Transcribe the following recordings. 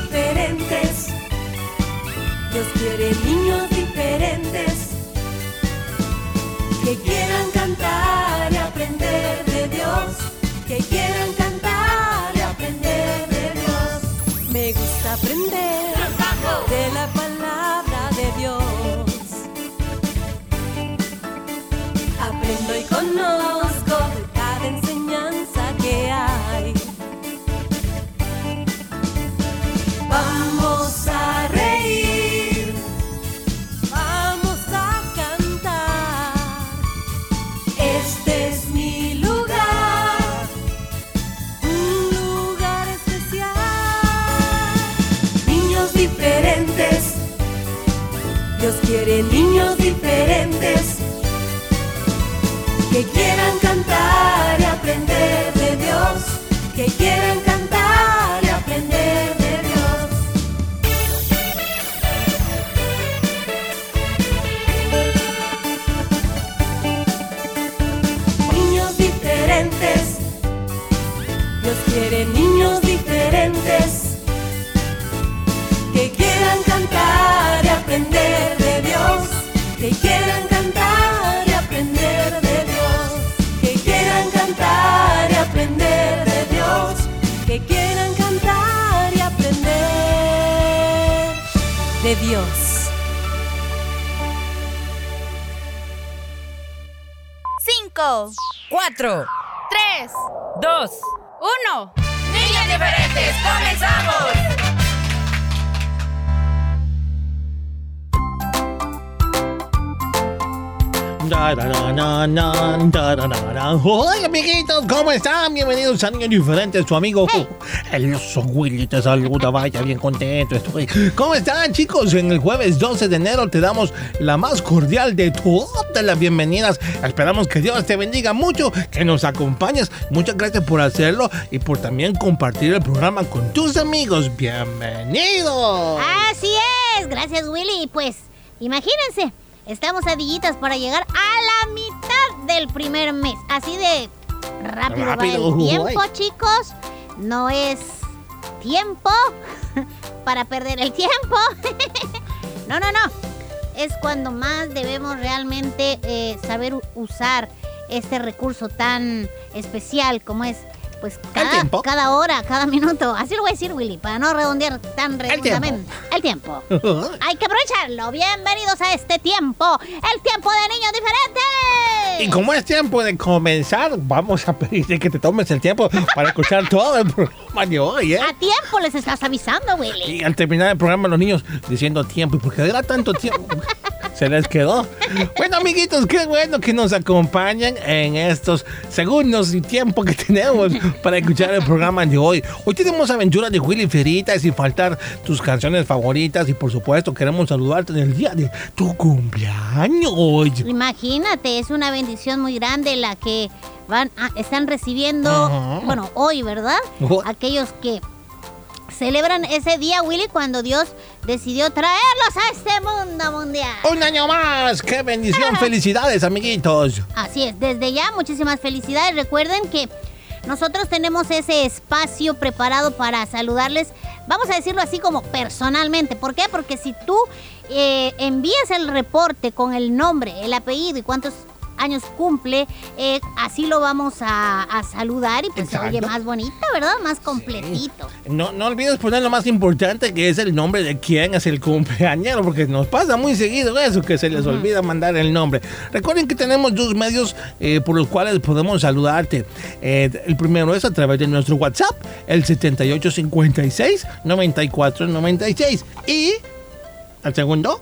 diferentes. Dios quiere niños diferentes que quieran que quieran cantar y aprender de Dios. Cinco, Cuatro, tres, dos, uno. niñas diferentes, comenzamos. Hola amiguitos, ¿cómo están? Bienvenidos a Niños Diferentes, su amigo el oso Willy te saluda, vaya bien contento estoy. ¿Cómo están chicos? En el jueves 12 de enero te damos la más cordial de todas las bienvenidas. Esperamos que Dios te bendiga mucho, que nos acompañes. Muchas gracias por hacerlo y por también compartir el programa con tus amigos. Bienvenidos. Así es, gracias Willy. Pues imagínense, estamos a dillitas para llegar a la mitad del primer mes. Así de rápido, Rápido, va el tiempo, uy. chicos. No es tiempo para perder el tiempo. no, no, no. Es cuando más debemos realmente eh, saber usar este recurso tan especial como es pues cada, tiempo. cada hora, cada minuto. Así lo voy a decir, Willy, para no redondear tan redondamente. El tiempo. Hay que aprovecharlo. Bienvenidos a este tiempo. El tiempo de niños diferentes. Y como es tiempo de comenzar, vamos a pedirte que te tomes el tiempo para escuchar todo el programa de hoy, ¿eh? A tiempo les estás avisando, Willy. Y al terminar el programa, los niños diciendo tiempo, ¿y por qué era tanto tiempo? Se les quedó. Bueno, amiguitos, qué bueno que nos acompañan en estos segundos y tiempo que tenemos para escuchar el programa de hoy. Hoy tenemos aventuras de Willy Ferita y sin faltar tus canciones favoritas. Y por supuesto, queremos saludarte en el día de tu cumpleaños. Imagínate, es una bendición muy grande la que van a- están recibiendo, bueno, hoy, ¿verdad? Aquellos que celebran ese día, Willy, cuando Dios decidió traerlos a este mundo mundial. Un año más. ¡Qué bendición! ¡Felicidades, amiguitos! Así es, desde ya muchísimas felicidades. Recuerden que nosotros tenemos ese espacio preparado para saludarles, vamos a decirlo así como personalmente. ¿Por qué? Porque si tú eh, envías el reporte con el nombre, el apellido y cuántos años cumple, eh, así lo vamos a, a saludar y pues se oye más bonito, ¿verdad? Más completito. No, no olvides poner lo más importante que es el nombre de quién es el cumpleañero, porque nos pasa muy seguido eso, que se les olvida mandar el nombre. Recuerden que tenemos dos medios eh, por los cuales podemos saludarte. Eh, el primero es a través de nuestro WhatsApp, el 7856-9496. Y el segundo,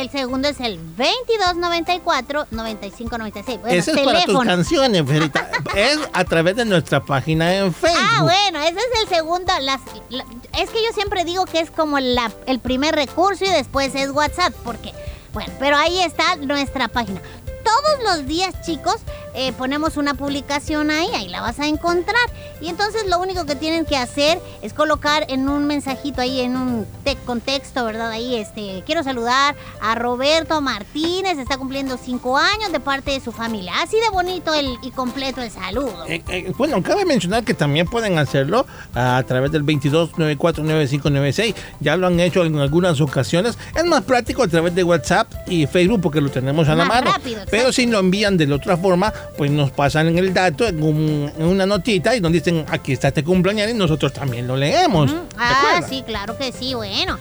El segundo es el 2294-9596. Bueno, ese es para tus teléfono. canciones, Ferita. es a través de nuestra página en Facebook. Ah, bueno, ese es el segundo. Las, la- es que yo siempre digo que es como la- el primer recurso y después es WhatsApp, porque, bueno, pero ahí está nuestra página. Todos los días, chicos, eh, ponemos una publicación ahí, ahí la vas a encontrar. Y entonces lo único que tienen que hacer es colocar en un mensajito ahí, en un contexto, ¿verdad? Ahí, este, quiero saludar a Roberto Martínez, está cumpliendo cinco años de parte de su familia. Así de bonito el, y completo el saludo. Eh, eh, bueno, cabe mencionar que también pueden hacerlo a través del 22949596. Ya lo han hecho en algunas ocasiones. Es más práctico a través de WhatsApp y Facebook porque lo tenemos a la mano. Pero si lo envían de la otra forma, pues nos pasan en el dato en, una notita y nos dicen aquí está este cumpleaños y nosotros también lo leemos. Ah, sí, claro que sí, bueno.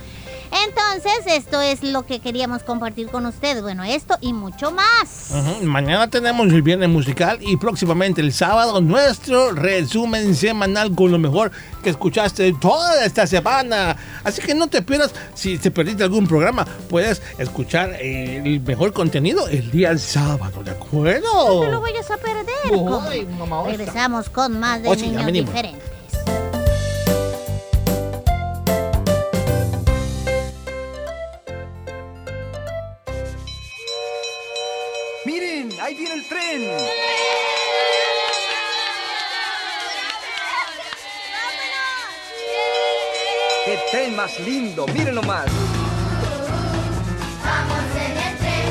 Entonces, esto es lo que queríamos compartir con ustedes. Bueno, esto y mucho más. Mañana tenemos el viernes musical y próximamente el sábado nuestro resumen semanal con lo mejor que escuchaste toda esta semana. Así que no te pierdas, si te perdiste algún programa, puedes escuchar el mejor contenido el día sábado, ¿de acuerdo? No lo vayas a perder. Regresamos con más de niños diferentes. Ahí viene el tren. ¡Qué tren más lindo! ¡Miren nomás! Vamos en el tren.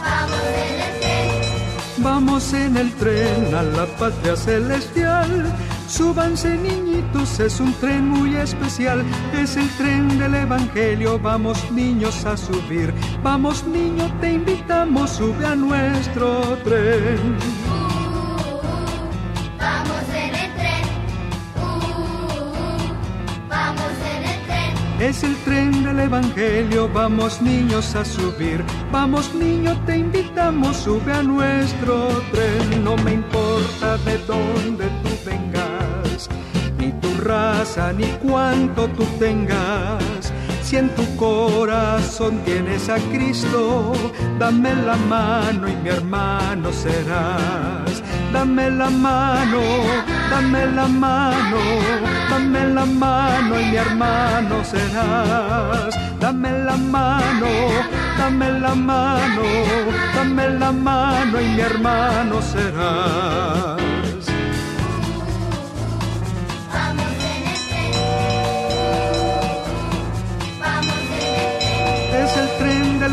vamos en el tren. Vamos en el tren a la patria celestial Súbanse niñitos, es un tren muy especial, es el tren del Evangelio, vamos niños a subir, vamos niño, te invitamos, sube a nuestro tren. Es el tren del Evangelio, vamos niños a subir, vamos niño, te invitamos, sube a nuestro tren, no me importa de dónde tú vengas raza ni cuánto tú tengas. Si en tu corazón tienes a Cristo, dame la mano y mi hermano serás. Dame la mano, dame la mano, dame la mano y mi hermano serás. Dame la mano, dame la mano, dame la mano y mi hermano serás.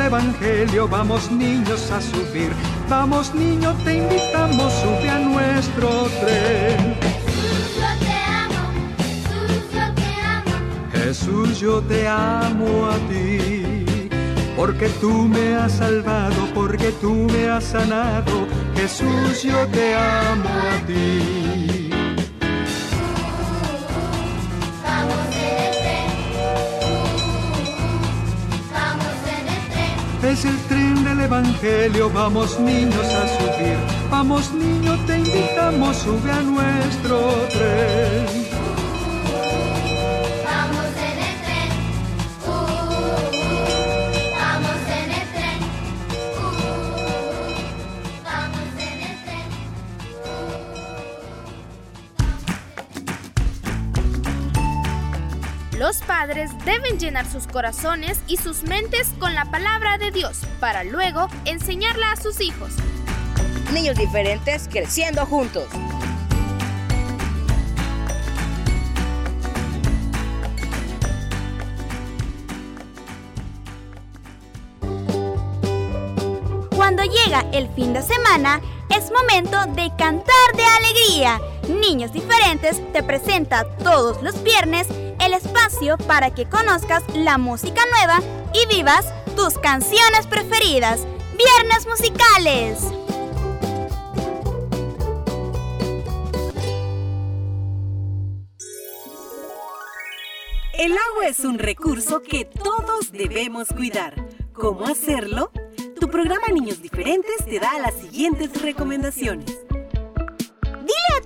Evangelio, vamos niños a subir, vamos niño, te invitamos, sube a nuestro tren. Jesús, yo te amo, Jesús, yo te amo. Jesús, yo te amo a ti, porque tú me has salvado, porque tú me has sanado. Jesús, yo te amo a ti. Es el tren Evangelio, vamos niños a subir. Vamos niño, te invitamos, sube a nuestro tren. Los padres deben llenar sus corazones y sus mentes con la palabra de Dios para luego enseñarla a sus hijos. Niños diferentes creciendo juntos. Cuando llega el fin de semana, es momento de cantar de alegría. Niños Diferentes te presenta todos los viernes el espacio para que conozcas la música nueva y vivas tus canciones preferidas. Viernes musicales. El agua es un recurso que todos debemos cuidar. ¿Cómo hacerlo? Tu programa Niños Diferentes te da las siguientes recomendaciones.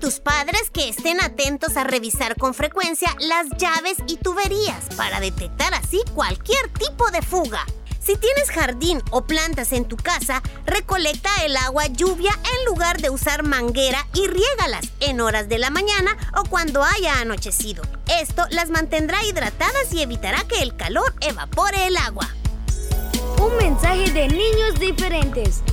Tus padres que estén atentos a revisar con frecuencia las llaves y tuberías para detectar así cualquier tipo de fuga. Si tienes jardín o plantas en tu casa, recolecta el agua lluvia en lugar de usar manguera y riégalas en horas de la mañana o cuando haya anochecido. Esto las mantendrá hidratadas y evitará que el calor evapore el agua. Un mensaje de niños diferentes.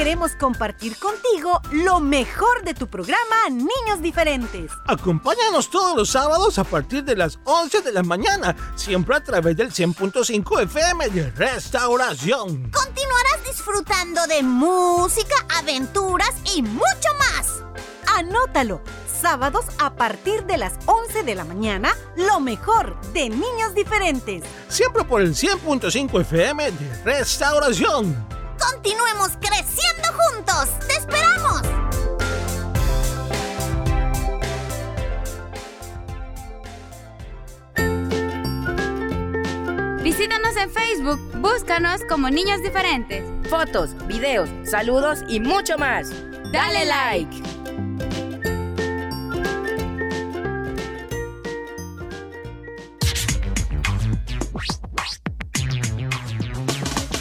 Queremos compartir contigo lo mejor de tu programa Niños Diferentes. Acompáñanos todos los sábados a partir de las 11 de la mañana, siempre a través del 100.5 FM de Restauración. Continuarás disfrutando de música, aventuras y mucho más. Anótalo. Sábados a partir de las 11 de la mañana, lo mejor de Niños Diferentes. Siempre por el 100.5 FM de Restauración. Continuemos creciendo juntos. ¡Te esperamos! Visítanos en Facebook, búscanos como Niños Diferentes. Fotos, videos, saludos y mucho más. Dale like.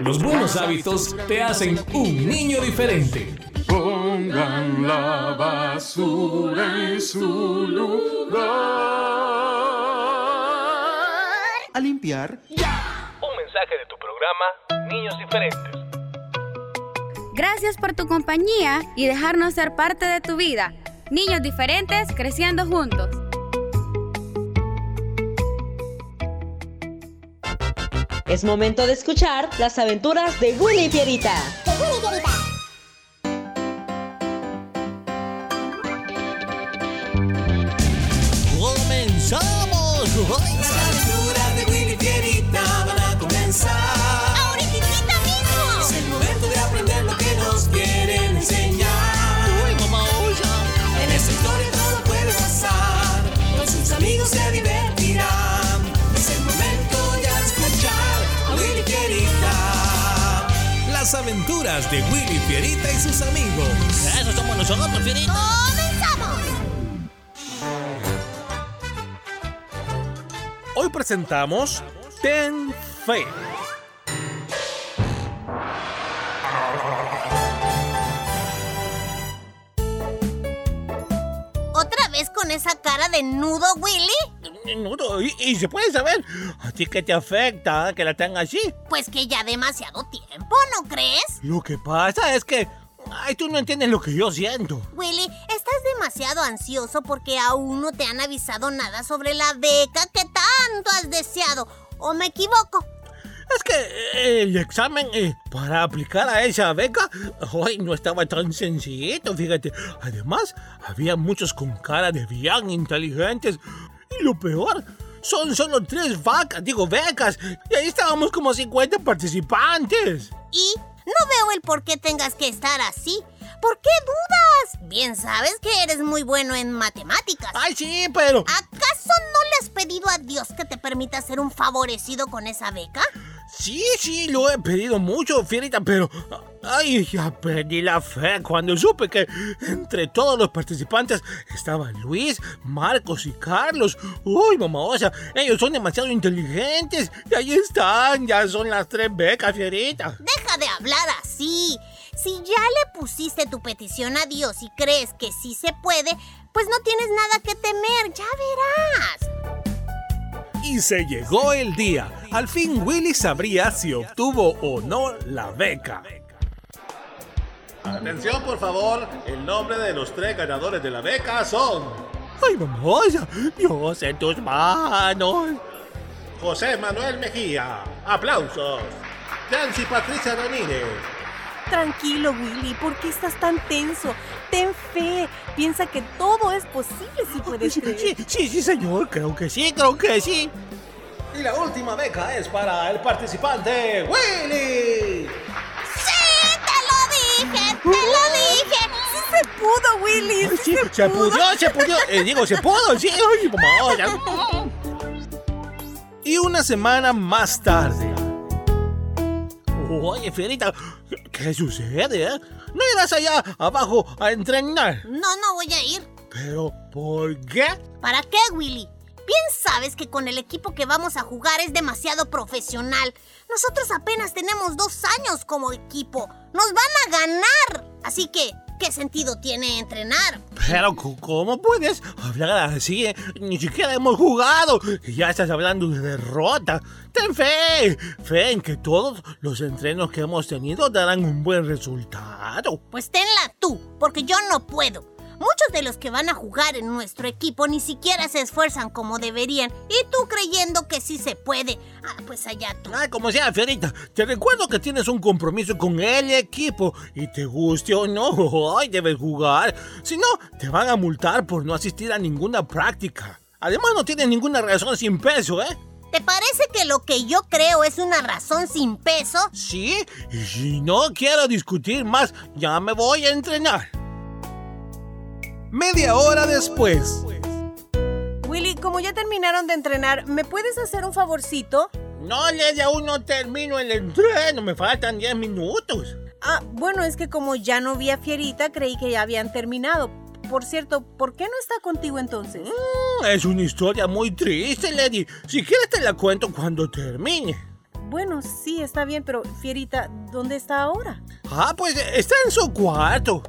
Los buenos hábitos te hacen un niño diferente. Pongan la basura en su lugar. A limpiar. Un mensaje de tu programa Niños Diferentes. Gracias por tu compañía y dejarnos ser parte de tu vida. Niños diferentes creciendo juntos. Es momento de escuchar las aventuras de Willy y Pierita. ¡Comenzamos! Aventuras de Willy Fierita y sus amigos. Eso somos nosotros, Fierita. ¡Comenzamos! Hoy presentamos Ten Fe. Esa cara de nudo, Willy? Nudo, ¿Y, y se puede saber a ti qué te afecta que la tenga así? Pues que ya demasiado tiempo, ¿no crees? Lo que pasa es que... Ay, tú no entiendes lo que yo siento. Willy, estás demasiado ansioso porque aún no te han avisado nada sobre la beca que tanto has deseado. ¿O me equivoco? Es que eh, el examen eh, para aplicar a esa beca hoy no estaba tan sencillito, fíjate. Además, había muchos con cara de bien inteligentes. Y lo peor, son solo tres vacas, digo becas. Y ahí estábamos como 50 participantes. Y no veo el por qué tengas que estar así. ¿Por qué dudas? Bien sabes que eres muy bueno en matemáticas. Ay, sí, pero... ¿Acaso no le has pedido a Dios que te permita ser un favorecido con esa beca? Sí, sí, lo he pedido mucho, Fierita, pero... Ay, ya perdí la fe cuando supe que entre todos los participantes estaban Luis, Marcos y Carlos. Uy, mamá, o sea, ellos son demasiado inteligentes. Y ahí están, ya son las tres becas, Fierita. Deja de hablar así. Si ya le pusiste tu petición a Dios y crees que sí se puede, pues no tienes nada que temer, ya verás. Y se llegó el día. Al fin Willy sabría si obtuvo o no la beca. Atención, por favor. El nombre de los tres ganadores de la beca son... Ay, mamosa, Dios en tus manos. José Manuel Mejía. Aplausos. Nancy Patricia Ramírez. Tranquilo, Willy, ¿por qué estás tan tenso? Ten fe, piensa que todo es posible si puedes Sí, creer. sí, sí, sí, señor. Creo que sí, creo que sí. Y la última beca es para el participante Willy. ¡Sí! ¡Te lo dije! ¡Te lo dije! ¡Sí se pudo, Willy! ¡Sí sí, se pudo, se pudo. Eh, digo, se pudo, sí. Ay, mamosa. Y una semana más tarde. Oye, Fierita, ¿qué sucede? eh? ¿No irás allá abajo a entrenar? No, no voy a ir. ¿Pero por qué? ¿Para qué, Willy? Bien sabes que con el equipo que vamos a jugar es demasiado profesional. Nosotros apenas tenemos dos años como equipo. Nos van a ganar. Así que, ¿qué sentido tiene entrenar? Pero, ¿cómo puedes hablar así? eh? Ni siquiera hemos jugado. Ya estás hablando de derrota. Ten fe. Fe en que todos los entrenos que hemos tenido darán un buen resultado. Pues tenla tú, porque yo no puedo. Muchos de los que van a jugar en nuestro equipo ni siquiera se esfuerzan como deberían. Y tú creyendo que sí se puede. Ah, pues allá tú. Ah, como sea, Fierita, te recuerdo que tienes un compromiso con el equipo y te guste o no, hoy debes jugar. Si no, te van a multar por no asistir a ninguna práctica. Además, no tienes ninguna razón sin peso, ¿eh? ¿Te parece que lo que yo creo es una razón sin peso? Sí, y si no quiero discutir más, ya me voy a entrenar. Media hora después. Willy, como ya terminaron de entrenar, ¿me puedes hacer un favorcito? No, Lady, aún no termino el entreno, me faltan 10 minutos. Ah, bueno, es que como ya no vi a Fierita, creí que ya habían terminado. Por cierto, ¿por qué no está contigo entonces? Mm, Es una historia muy triste, Lady. Si quieres te la cuento cuando termine. Bueno, sí, está bien, pero Fierita, ¿dónde está ahora? Ah, pues está en su cuarto.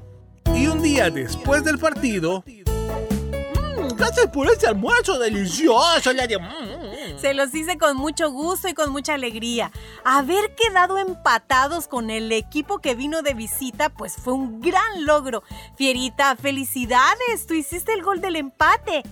Y un día después del partido, Mm, Gracias por este almuerzo delicioso, Lady. Se los hice con mucho gusto y con mucha alegría. Haber quedado empatados con el equipo que vino de visita, pues fue un gran logro. Fierita, felicidades, tú hiciste el gol del empate.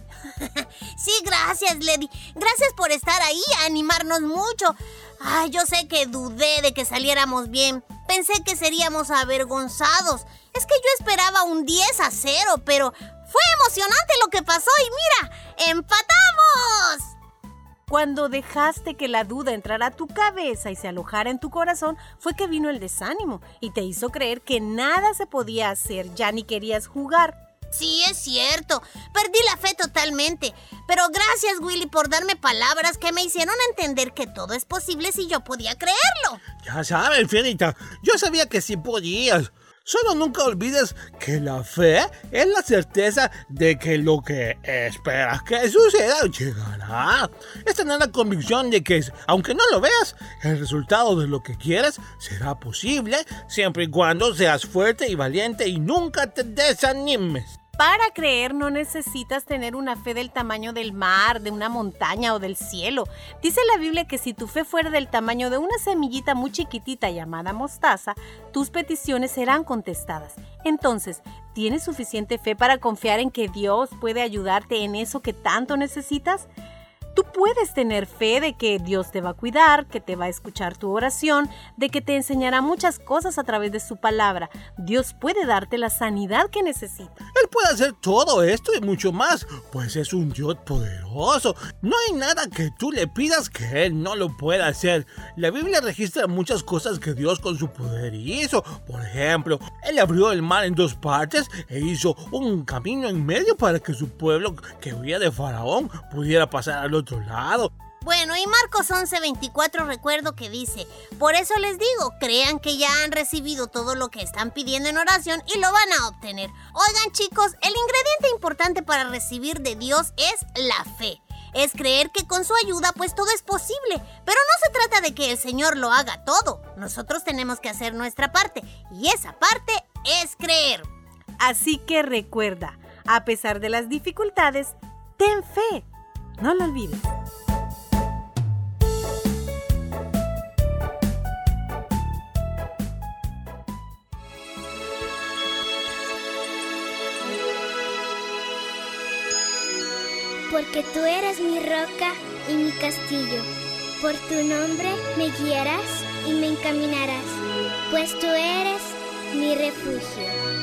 Sí, gracias, Lady. Gracias por estar ahí a animarnos mucho. Ay, yo sé que dudé de que saliéramos bien. Pensé que seríamos avergonzados. Es que yo esperaba un 10 a 0, pero fue emocionante lo que pasó y mira, ¡empatamos! Cuando dejaste que la duda entrara a tu cabeza y se alojara en tu corazón, fue que vino el desánimo y te hizo creer que nada se podía hacer, ya ni querías jugar. Sí, es cierto. Perdí la fe totalmente. Pero gracias, Willy, por darme palabras que me hicieron entender que todo es posible si yo podía creerlo. Ya sabes, Fierita, yo sabía que sí podías. Solo nunca olvides que la fe es la certeza de que lo que esperas que suceda llegará. Es tener la convicción de que, aunque no lo veas, el resultado de lo que quieres será posible siempre y cuando seas fuerte y valiente y nunca te desanimes. Para creer no necesitas tener una fe del tamaño del mar, de una montaña o del cielo. Dice la Biblia que si tu fe fuera del tamaño de una semillita muy chiquitita llamada mostaza, tus peticiones serán contestadas. Entonces, ¿tienes suficiente fe para confiar en que Dios puede ayudarte en eso que tanto necesitas? Tú puedes tener fe de que Dios te va a cuidar, que te va a escuchar tu oración, de que te enseñará muchas cosas a través de su palabra. Dios puede darte la sanidad que necesitas. Él puede hacer todo esto y mucho más, pues es un Dios poderoso. No hay nada que tú le pidas que Él no lo pueda hacer. La Biblia registra muchas cosas que Dios con su poder hizo. Por ejemplo, Él abrió el mar en dos partes e hizo un camino en medio para que su pueblo que huía de Faraón pudiera pasar al Bueno, y Marcos 11:24 recuerdo que dice, por eso les digo, crean que ya han recibido todo lo que están pidiendo en oración y lo van a obtener. Oigan chicos, el ingrediente importante para recibir de Dios es la fe. Es creer que con su ayuda pues todo es posible. Pero no se trata de que el Señor lo haga todo. Nosotros tenemos que hacer nuestra parte. Y esa parte es creer. Así que recuerda, a pesar de las dificultades, ten fe. No lo olvides. Porque tú eres mi roca y mi castillo. Por tu nombre me guiarás y me encaminarás, pues tú eres mi refugio.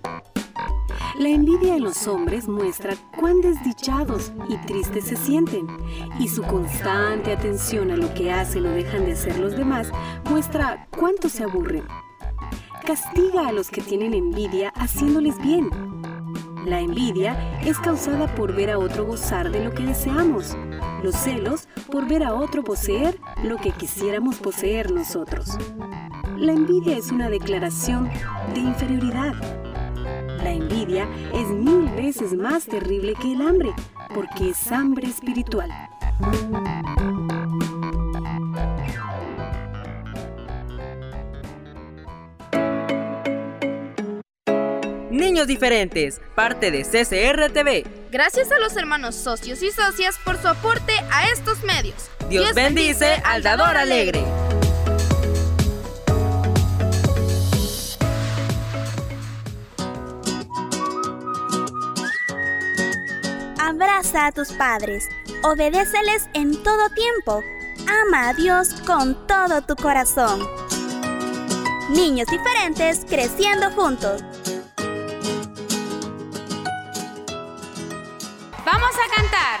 La envidia en los hombres muestra cuán desdichados y tristes se sienten, y su constante atención a lo que hacen o dejan de hacer los demás muestra cuánto se aburren. Castiga a los que tienen envidia haciéndoles bien. La envidia es causada por ver a otro gozar de lo que deseamos. Los celos por ver a otro poseer lo que quisiéramos poseer nosotros. La envidia es una declaración de inferioridad. La envidia es mil veces más terrible que el hambre, porque es hambre espiritual. Niños diferentes, parte de CCR TV. Gracias a los hermanos socios y socias por su aporte a estos medios. Dios, bendice al dador alegre. Abraza a tus padres, obedéceles en todo tiempo, ama a Dios con todo tu corazón. Niños diferentes creciendo juntos. Vamos a cantar.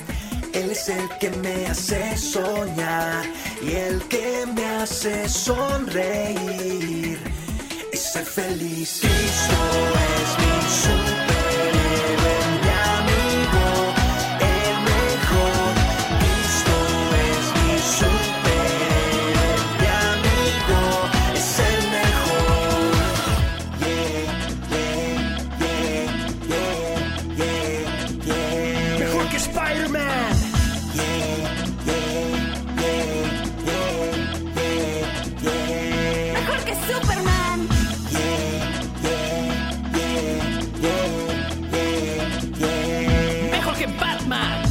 Él es el que me hace soñar y el que me hace sonreír y ser feliz. Cristo es mi superhéroe, Batman.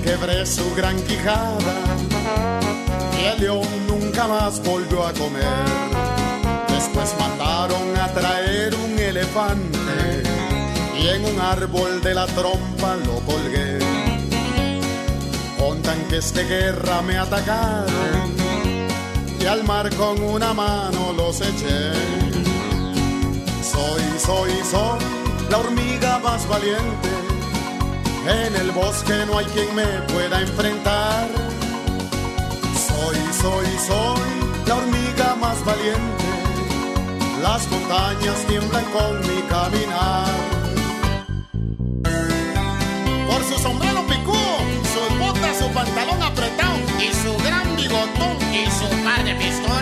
Quebré su gran quijada y el león nunca más volvió a comer. Después mandaron a traer un elefante y en un árbol de la trompa lo colgué. Contan que este guerra me atacaron y al mar con una mano los eché. Soy, soy, soy la hormiga más valiente. En el bosque no hay quien me pueda enfrentar. Soy, soy, soy la hormiga más valiente. Las montañas tiemblan con mi caminar. Por su sombrero picudo, sus botas, su pantalón apretado y su gran bigotón y su par de pistolas,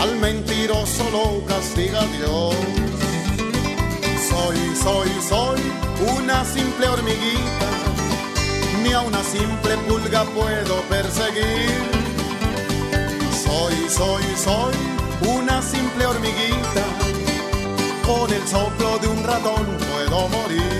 Al mentiroso lo castiga Dios. Soy, soy, soy una simple hormiguita. Ni a una simple pulga puedo perseguir. Soy, soy, soy una simple hormiguita. Con el soplo de un ratón puedo morir.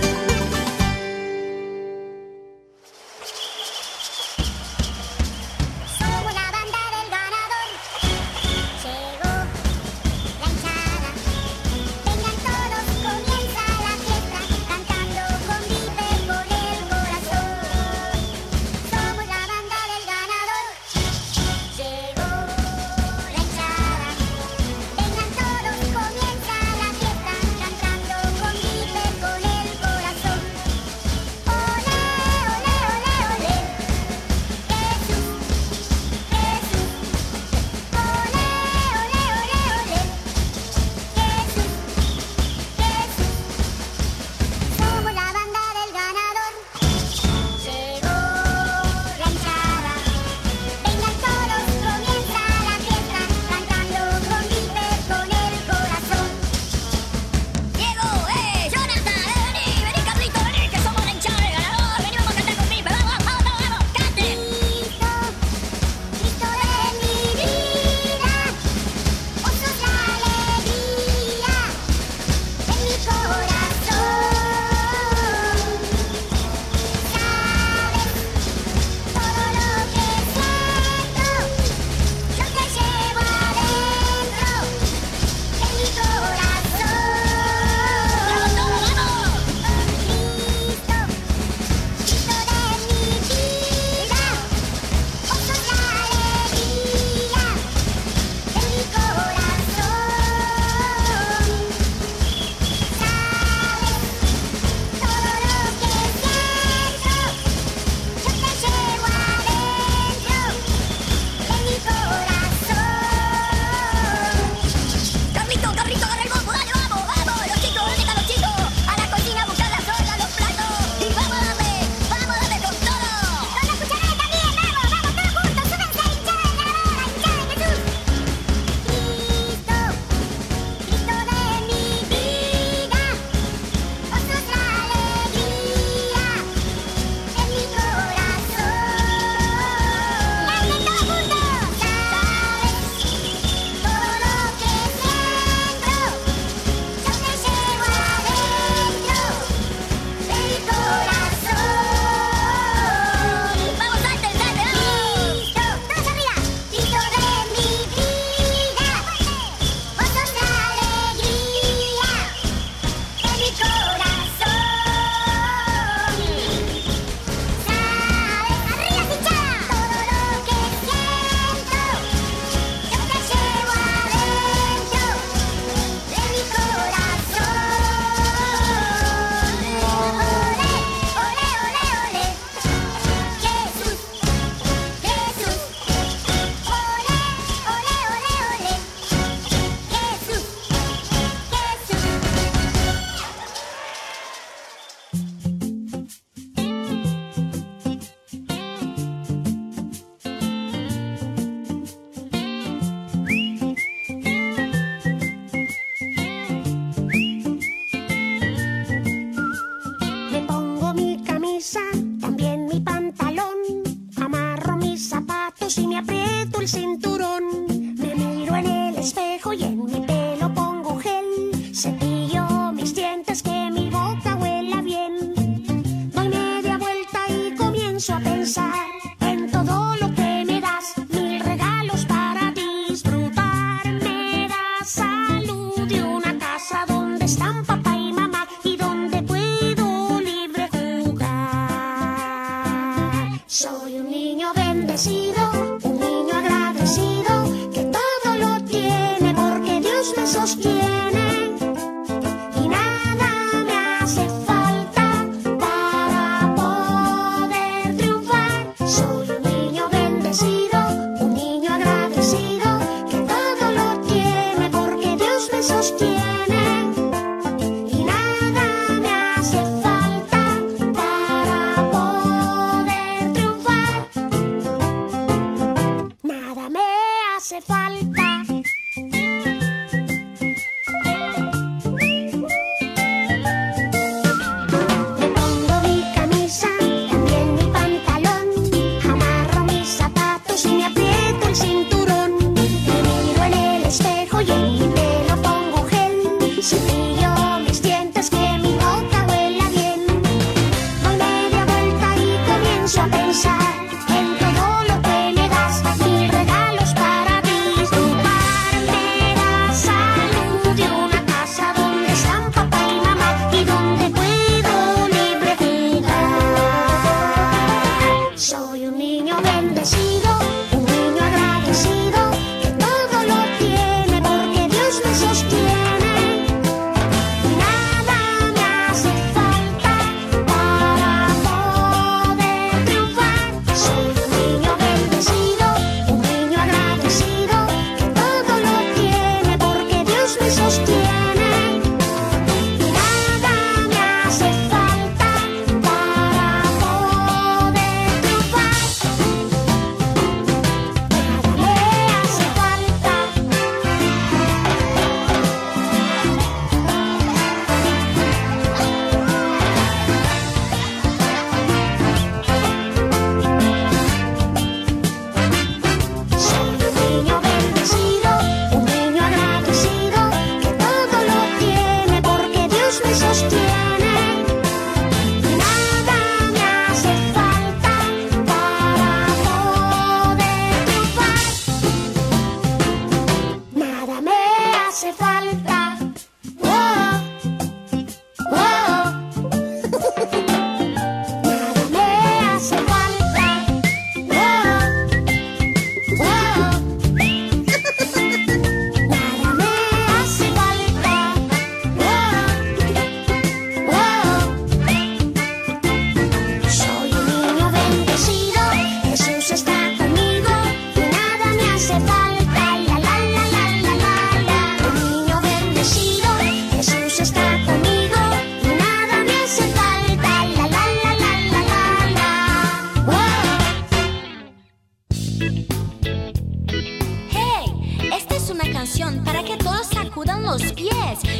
puso a pensar.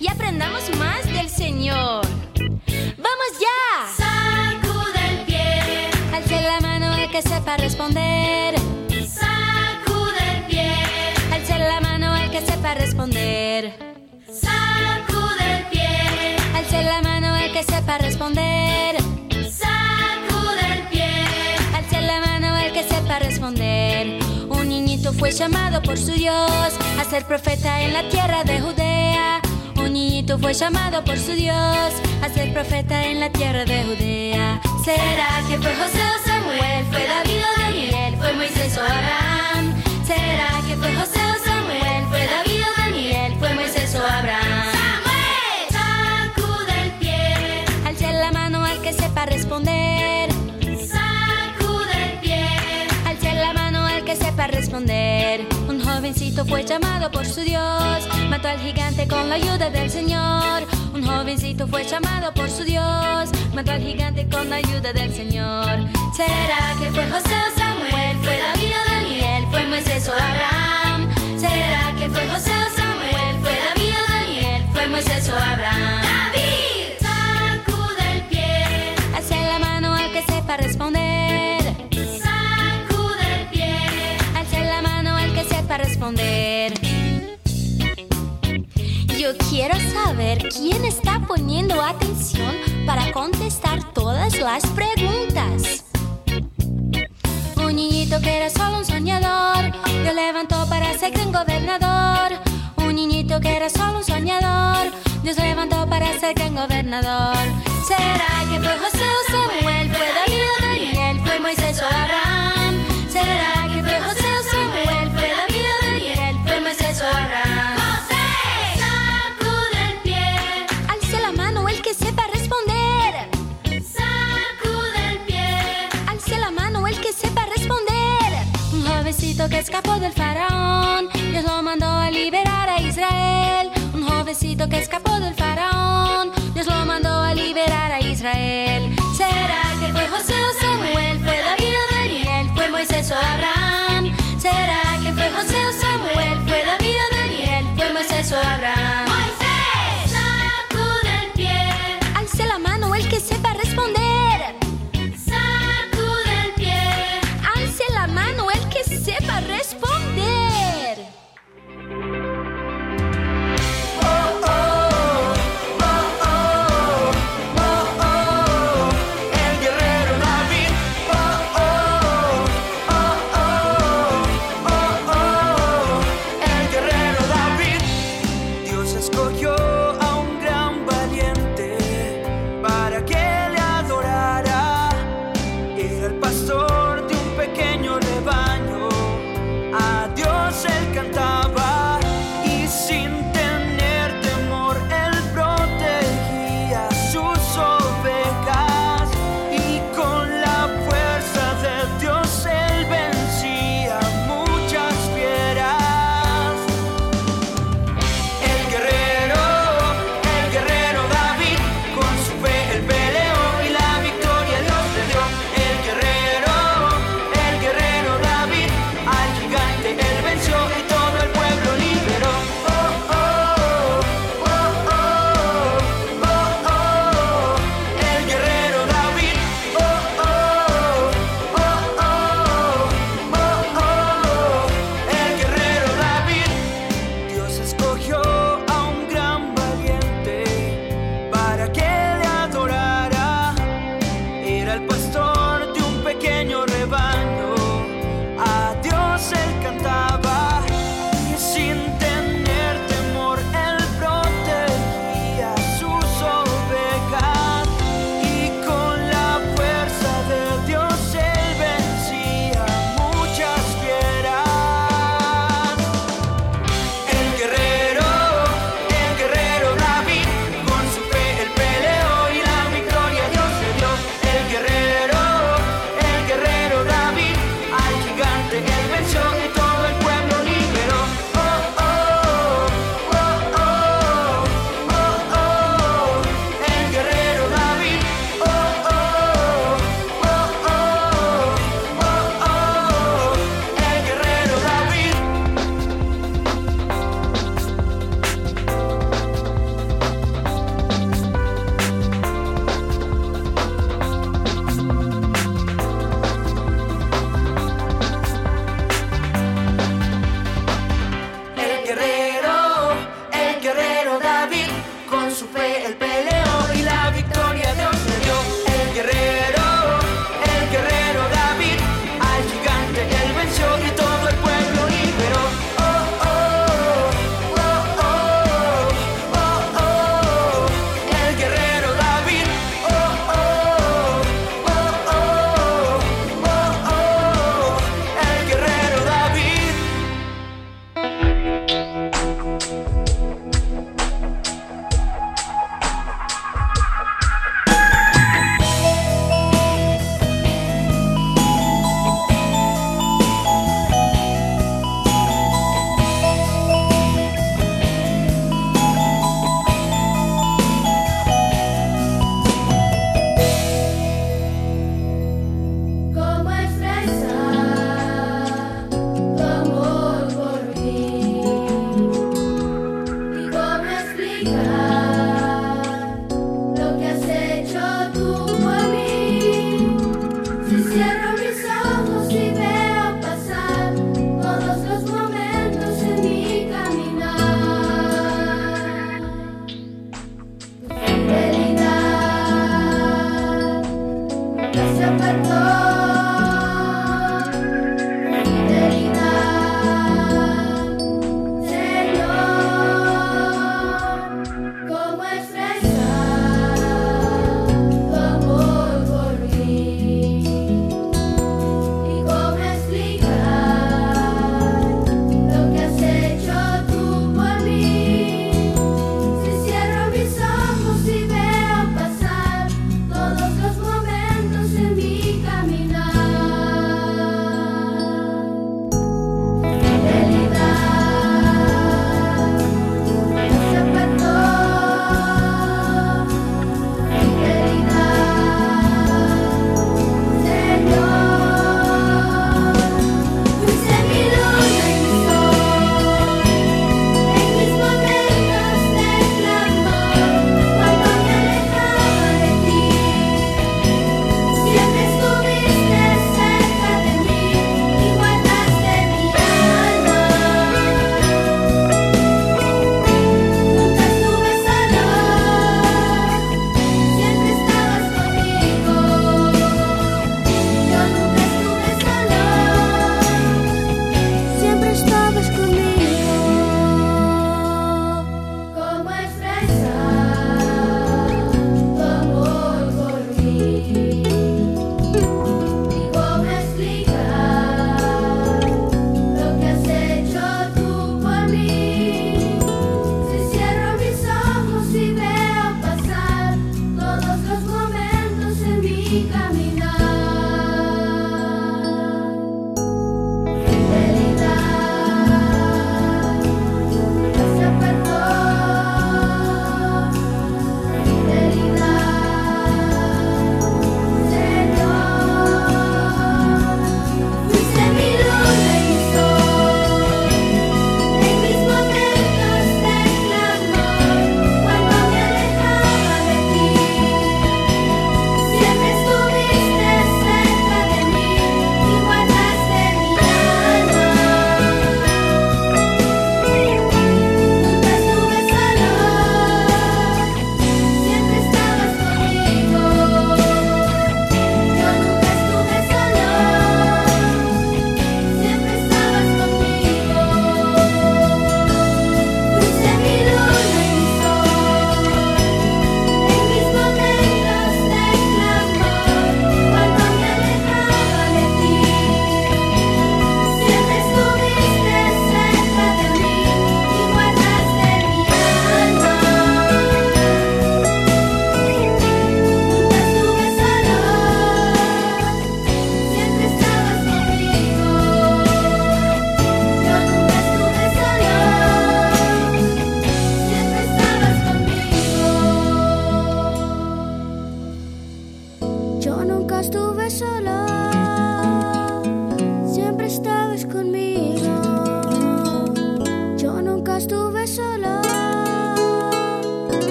Y aprendamos más del Señor. ¡Vamos ya! Sacude el pie. Alce la mano el que sepa responder. Sacude el pie. Alce la mano el que sepa responder. Sacude el pie. Alce la mano el que sepa responder. Sacude el pie. Alce la mano el que sepa responder. Un niñito fue llamado por su Dios a ser profeta en la tierra de Judea. Fue llamado por su Dios a ser profeta en la tierra de Judea. ¿Será que fue José o Samuel? ¿Fue David o Daniel? ¿Fue Moisés o Abraham? ¿Será que fue José o Samuel? ¿Fue David o Daniel? ¿Fue Moisés o Abraham? ¡Samuel! Sacude el pie. Alce la mano al que sepa responder. Jovencito fue llamado por su Dios, mató al gigante con la ayuda del Señor. Un jovencito fue llamado por su Dios, mató al gigante con la ayuda del Señor. ¿Será que fue José o Samuel? ¿Fue David o Daniel? ¿Fue Moisés o Abraham? ¿Será que fue José o Samuel? ¿Fue David o Daniel? ¿Fue Moisés o Abraham? Yo quiero saber quién está poniendo atención para contestar todas las preguntas. Un niñito que era solo un soñador, Dios levantó para ser gran gobernador. Un niñito que era solo un soñador, Dios levantó para ser gran gobernador. ¿Será que fue José o Samuel? ¿Fue David o Daniel? ¿Fue Moisés o Abraham? jovencito que escapó del faraón. Dios lo mandó a liberar a Israel. Un jovencito que escapó del faraón. Dios lo mandó a liberar a Israel. ¿Será que fue José o Samuel? ¿Fue David o Daniel? ¿Fue Moisés o Abraham? ¿Será que fue José o Samuel?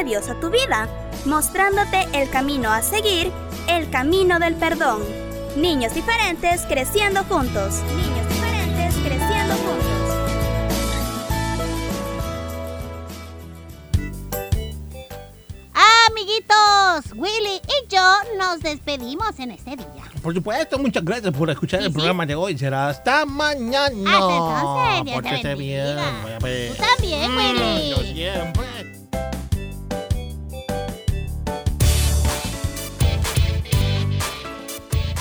De Dios a tu vida, mostrándote el camino a seguir, el camino del perdón. Niños diferentes creciendo juntos. Niños diferentes creciendo juntos. Amiguitos, Willy y yo nos despedimos en este día. Por supuesto, muchas gracias por escuchar el programa de hoy. Será hasta mañana. Hasta entonces, Dios te bien. Tú también, Mm, Willy. yo siempre.